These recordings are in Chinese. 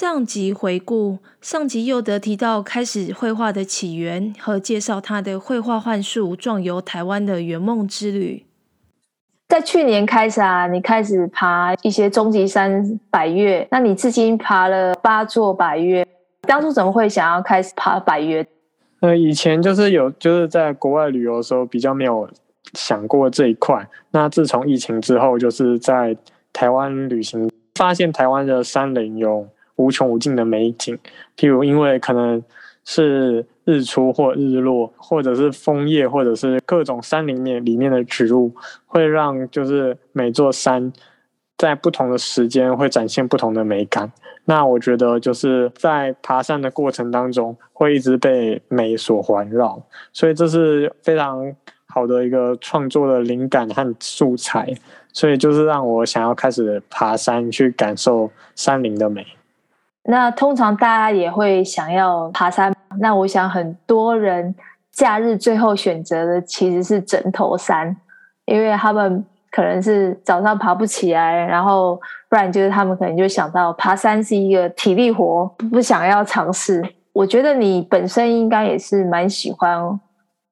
上集回顾，上集又得提到开始绘画的起源和介绍他的绘画幻术壮游台湾的圆梦之旅。在去年开始啊，你开始爬一些终极山百越，那你至今爬了八座百越，当初怎么会想要开始爬百越？呃，以前就是有，就是在国外旅游的时候比较没有想过这一块。那自从疫情之后，就是在台湾旅行，发现台湾的山林有无穷无尽的美景，譬如因为可能是日出或日落，或者是枫叶，或者是各种山林面里面的植物，会让就是每座山在不同的时间会展现不同的美感。那我觉得就是在爬山的过程当中，会一直被美所环绕，所以这是非常好的一个创作的灵感和素材，所以就是让我想要开始爬山，去感受山林的美。那通常大家也会想要爬山，那我想很多人假日最后选择的其实是枕头山，因为他们可能是早上爬不起来，然后不然就是他们可能就想到爬山是一个体力活，不想要尝试。我觉得你本身应该也是蛮喜欢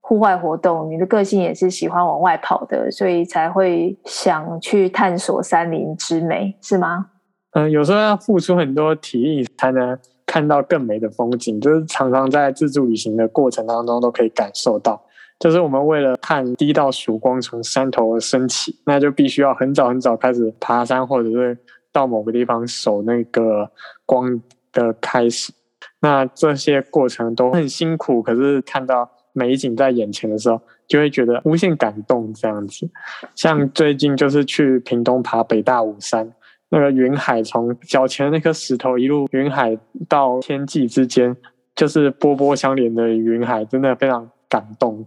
户外活动，你的个性也是喜欢往外跑的，所以才会想去探索山林之美，是吗？嗯，有时候要付出很多体力才能看到更美的风景，就是常常在自助旅行的过程当中都可以感受到。就是我们为了看第一道曙光从山头升起，那就必须要很早很早开始爬山，或者是到某个地方守那个光的开始。那这些过程都很辛苦，可是看到美景在眼前的时候，就会觉得无限感动。这样子，像最近就是去屏东爬北大武山。那个云海从脚前那颗石头一路云海到天际之间，就是波波相连的云海，真的非常感动，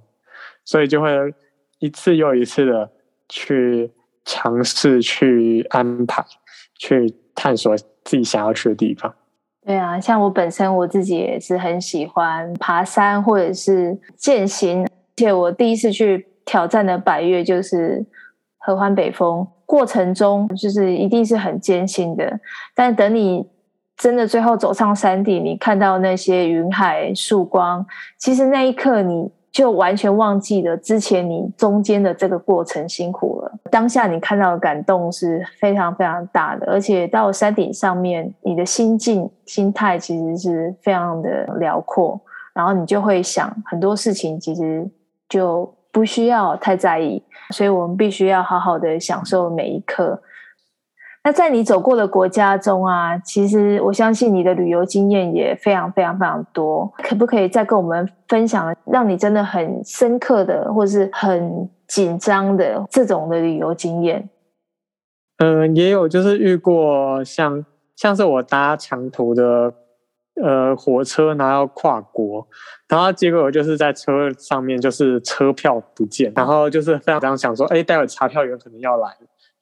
所以就会一次又一次的去尝试、去安排、去探索自己想要去的地方。对啊，像我本身我自己也是很喜欢爬山或者是健行，而且我第一次去挑战的百岳就是合欢北峰。过程中就是一定是很艰辛的，但等你真的最后走上山顶，你看到那些云海、曙光，其实那一刻你就完全忘记了之前你中间的这个过程辛苦了。当下你看到的感动是非常非常大的，而且到山顶上面，你的心境、心态其实是非常的辽阔，然后你就会想很多事情，其实就。不需要太在意，所以我们必须要好好的享受每一刻。那在你走过的国家中啊，其实我相信你的旅游经验也非常非常非常多。可不可以再跟我们分享，让你真的很深刻的，或是很紧张的这种的旅游经验？嗯，也有，就是遇过像像是我搭长途的。呃，火车然后要跨国，然后结果就是在车上面，就是车票不见，然后就是非常想说，哎，待会查票员可能要来，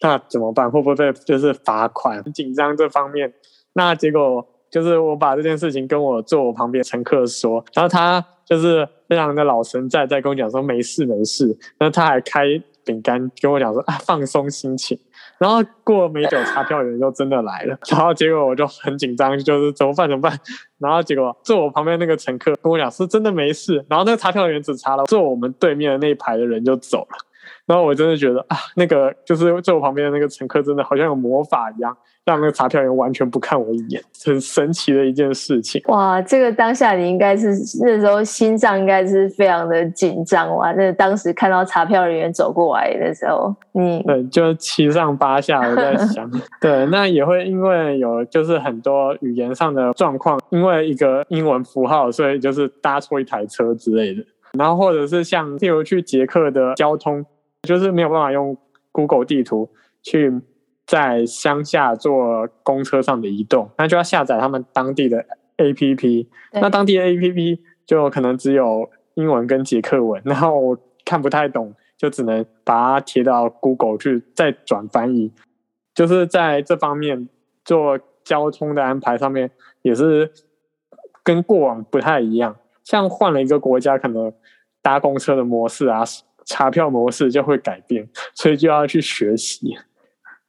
那怎么办？会不会被就是罚款？很紧张这方面。那结果就是我把这件事情跟我坐我旁边乘客说，然后他就是非常的老神在在跟我讲说没事没事，然后他还开饼干跟我讲说啊，放松心情。然后过没久，查票员就真的来了。然后结果我就很紧张，就是怎么办怎么办？然后结果坐我旁边那个乘客跟我讲是真的没事。然后那个查票员只查了坐我们对面的那一排的人就走了。然后我真的觉得啊，那个就是坐我旁边的那个乘客真的好像有魔法一样。让那个查票员完全不看我一眼，很神奇的一件事情。哇，这个当下你应该是那时候心脏应该是非常的紧张哇！那当时看到查票人员走过来的时候，你对，就七上八下我在 想。对，那也会因为有就是很多语言上的状况，因为一个英文符号，所以就是搭错一台车之类的。然后或者是像譬如去捷克的交通，就是没有办法用 Google 地图去。在乡下坐公车上的移动，那就要下载他们当地的 APP。那当地的 APP 就可能只有英文跟捷克文，然后我看不太懂，就只能把它贴到 Google 去再转翻译。就是在这方面做交通的安排上面，也是跟过往不太一样。像换了一个国家，可能搭公车的模式啊，查票模式就会改变，所以就要去学习。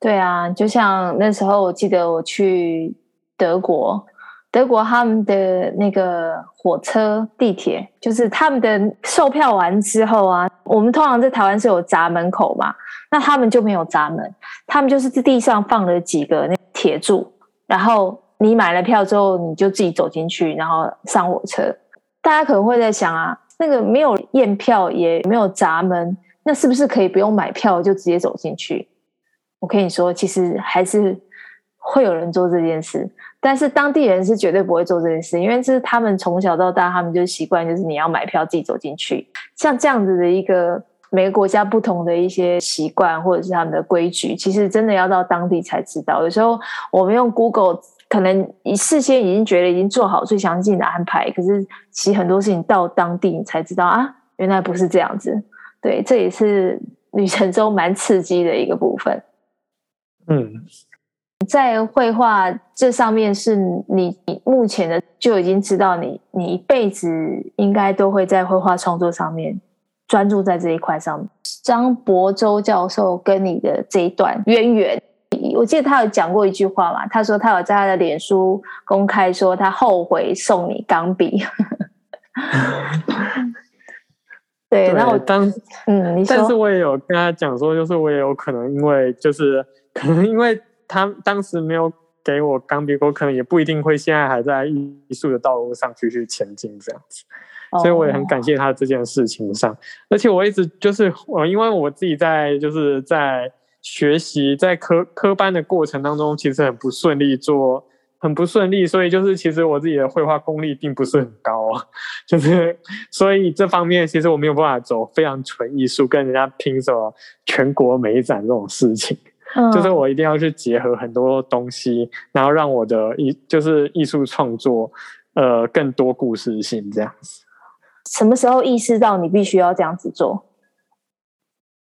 对啊，就像那时候，我记得我去德国，德国他们的那个火车、地铁，就是他们的售票完之后啊，我们通常在台湾是有闸门口嘛，那他们就没有闸门，他们就是在地上放了几个那铁柱，然后你买了票之后，你就自己走进去，然后上火车。大家可能会在想啊，那个没有验票也没有闸门，那是不是可以不用买票就直接走进去？我跟你说，其实还是会有人做这件事。但是当地人是绝对不会做这件事，因为这是他们从小到大，他们就习惯，就是你要买票自己走进去。像这样子的一个每个国家不同的一些习惯或者是他们的规矩，其实真的要到当地才知道。有时候我们用 Google 可能你事先已经觉得已经做好最详尽的安排，可是其实很多事情到当地你才知道啊，原来不是这样子。对，这也是旅程中蛮刺激的一个部分。嗯。在绘画这上面，是你目前的就已经知道你，你一辈子应该都会在绘画创作上面专注在这一块上。张博洲教授跟你的这一段渊源，我记得他有讲过一句话嘛，他说他有在他的脸书公开说他后悔送你钢笔。对，然后我当嗯，但是我也有跟他讲说，就是我也有可能因为就是可能因为。他当时没有给我钢笔，我可能也不一定会现在还在艺术的道路上继续前进这样子，所以我也很感谢他这件事情上。Oh. 而且我一直就是我，因为我自己在就是在学习在科科班的过程当中，其实很不顺利做，很不顺利，所以就是其实我自己的绘画功力并不是很高啊，就是所以这方面其实我没有办法走非常纯艺术，跟人家拼什么全国美展这种事情。就是我一定要去结合很多东西，然后让我的艺就是艺术创作，呃，更多故事性这样子。什么时候意识到你必须要这样子做？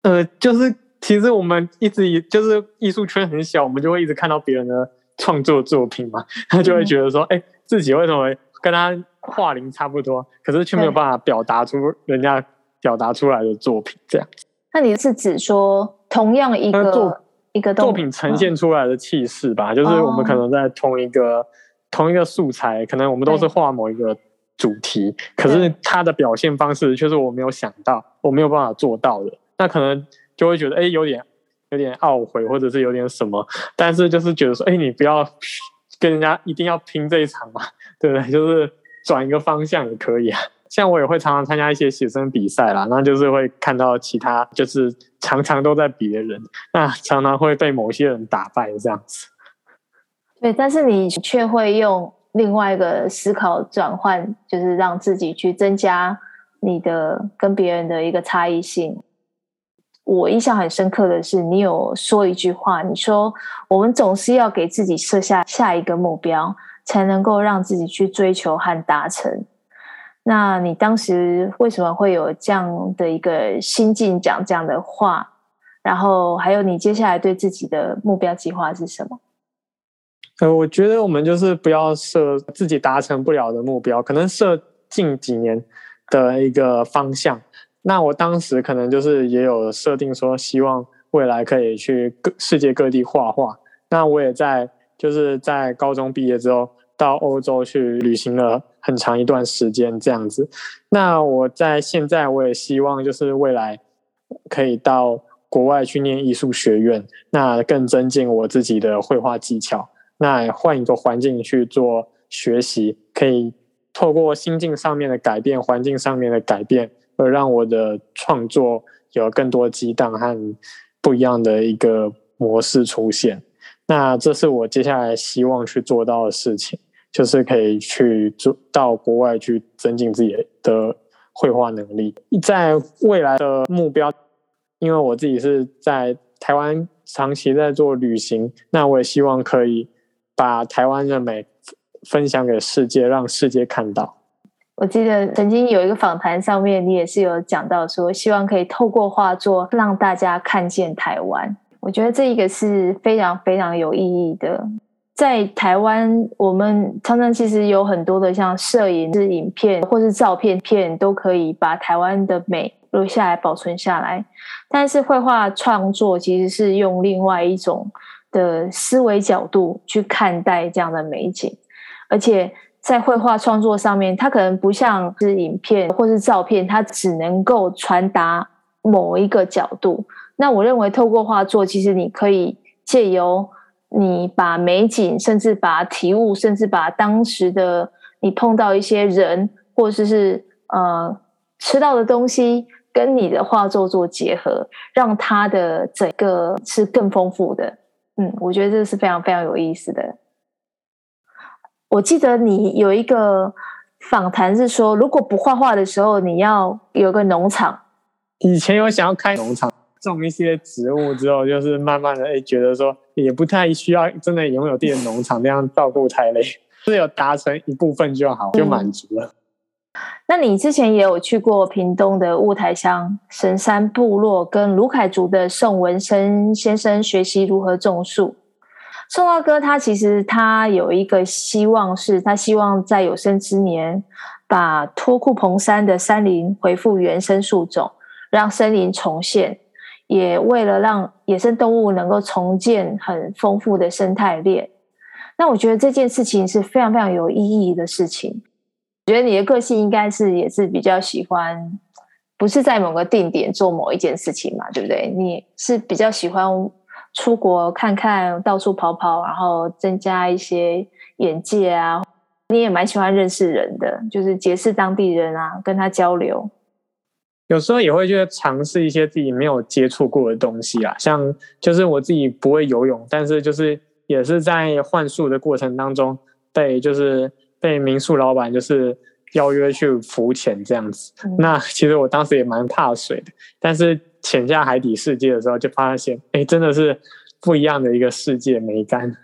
呃，就是其实我们一直以就是艺术圈很小，我们就会一直看到别人的创作作品嘛，他 就会觉得说，哎、嗯欸，自己为什么跟他画龄差不多，可是却没有办法表达出人家表达出来的作品这样。那你是指说同样一个？一个作品呈现出来的气势吧，就是我们可能在同一个、哦、同一个素材，可能我们都是画某一个主题，可是他的表现方式却是我没有想到，我没有办法做到的，那可能就会觉得哎，有点有点懊悔，或者是有点什么，但是就是觉得说，哎，你不要跟人家一定要拼这一场嘛，对不对？就是转一个方向也可以啊。像我也会常常参加一些写生比赛啦，那就是会看到其他，就是常常都在比的人，那常常会被某些人打败这样子。对，但是你却会用另外一个思考转换，就是让自己去增加你的跟别人的一个差异性。我印象很深刻的是，你有说一句话，你说我们总是要给自己设下下一个目标，才能够让自己去追求和达成。那你当时为什么会有这样的一个心境讲这样的话？然后还有你接下来对自己的目标计划是什么？呃，我觉得我们就是不要设自己达成不了的目标，可能设近几年的一个方向。那我当时可能就是也有设定说，希望未来可以去各世界各地画画。那我也在就是在高中毕业之后。到欧洲去旅行了很长一段时间，这样子。那我在现在，我也希望就是未来可以到国外去念艺术学院，那更增进我自己的绘画技巧。那换一个环境去做学习，可以透过心境上面的改变、环境上面的改变，而让我的创作有更多激荡和不一样的一个模式出现。那这是我接下来希望去做到的事情，就是可以去做到国外去增进自己的绘画能力。在未来的目标，因为我自己是在台湾长期在做旅行，那我也希望可以把台湾的美分享给世界，让世界看到。我记得曾经有一个访谈上面，你也是有讲到说，希望可以透过画作让大家看见台湾。我觉得这一个是非常非常有意义的。在台湾，我们常常其实有很多的像摄影、是影片或是照片片，都可以把台湾的美留下来、保存下来。但是绘画创作其实是用另外一种的思维角度去看待这样的美景。而且在绘画创作上面，它可能不像是影片或是照片，它只能够传达某一个角度。那我认为，透过画作，其实你可以借由你把美景，甚至把体悟，甚至把当时的你碰到一些人，或者是呃吃到的东西。跟你的画作做结合，让它的整个是更丰富的。嗯，我觉得这是非常非常有意思的。我记得你有一个访谈是说，如果不画画的时候，你要有个农场。以前有想要开农场，种一些植物之后，就是慢慢的诶觉得说也不太需要真的拥有自己的农场，那样照顾太累，是有达成一部分就好，就满足了。嗯那你之前也有去过屏东的雾台乡神山部落，跟鲁凯族的宋文生先生学习如何种树。宋大哥他其实他有一个希望，是他希望在有生之年把托库棚山的山林恢复原生树种，让森林重现，也为了让野生动物能够重建很丰富的生态链。那我觉得这件事情是非常非常有意义的事情。我觉得你的个性应该是也是比较喜欢，不是在某个定点做某一件事情嘛，对不对？你是比较喜欢出国看看，到处跑跑，然后增加一些眼界啊。你也蛮喜欢认识人的，就是结识当地人啊，跟他交流。有时候也会去尝试一些自己没有接触过的东西啊，像就是我自己不会游泳，但是就是也是在换宿的过程当中，被，就是。被民宿老板就是邀约去浮潜这样子，嗯、那其实我当时也蛮怕水的，但是潜下海底世界的时候，就发现，哎，真的是不一样的一个世界美感。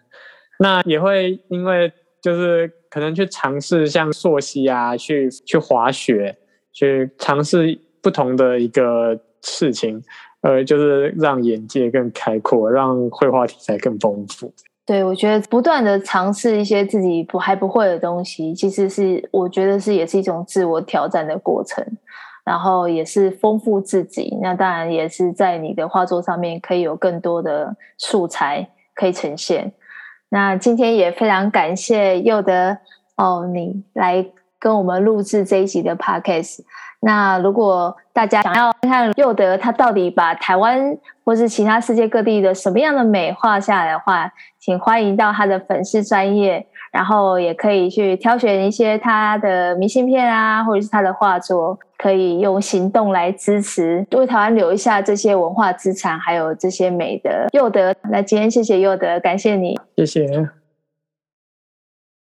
那也会因为就是可能去尝试像溯溪啊，去去滑雪，去尝试不同的一个事情，呃，就是让眼界更开阔，让绘画题材更丰富。对，我觉得不断的尝试一些自己不还不会的东西，其实是我觉得是也是一种自我挑战的过程，然后也是丰富自己。那当然也是在你的画作上面可以有更多的素材可以呈现。那今天也非常感谢佑德哦，你来跟我们录制这一集的 Podcast。那如果大家想要看看佑德他到底把台湾或是其他世界各地的什么样的美画下来的话，请欢迎到他的粉丝专业，然后也可以去挑选一些他的明信片啊，或者是他的画作，可以用行动来支持，为台湾留下这些文化资产，还有这些美的佑德。那今天谢谢佑德，感谢你，谢谢。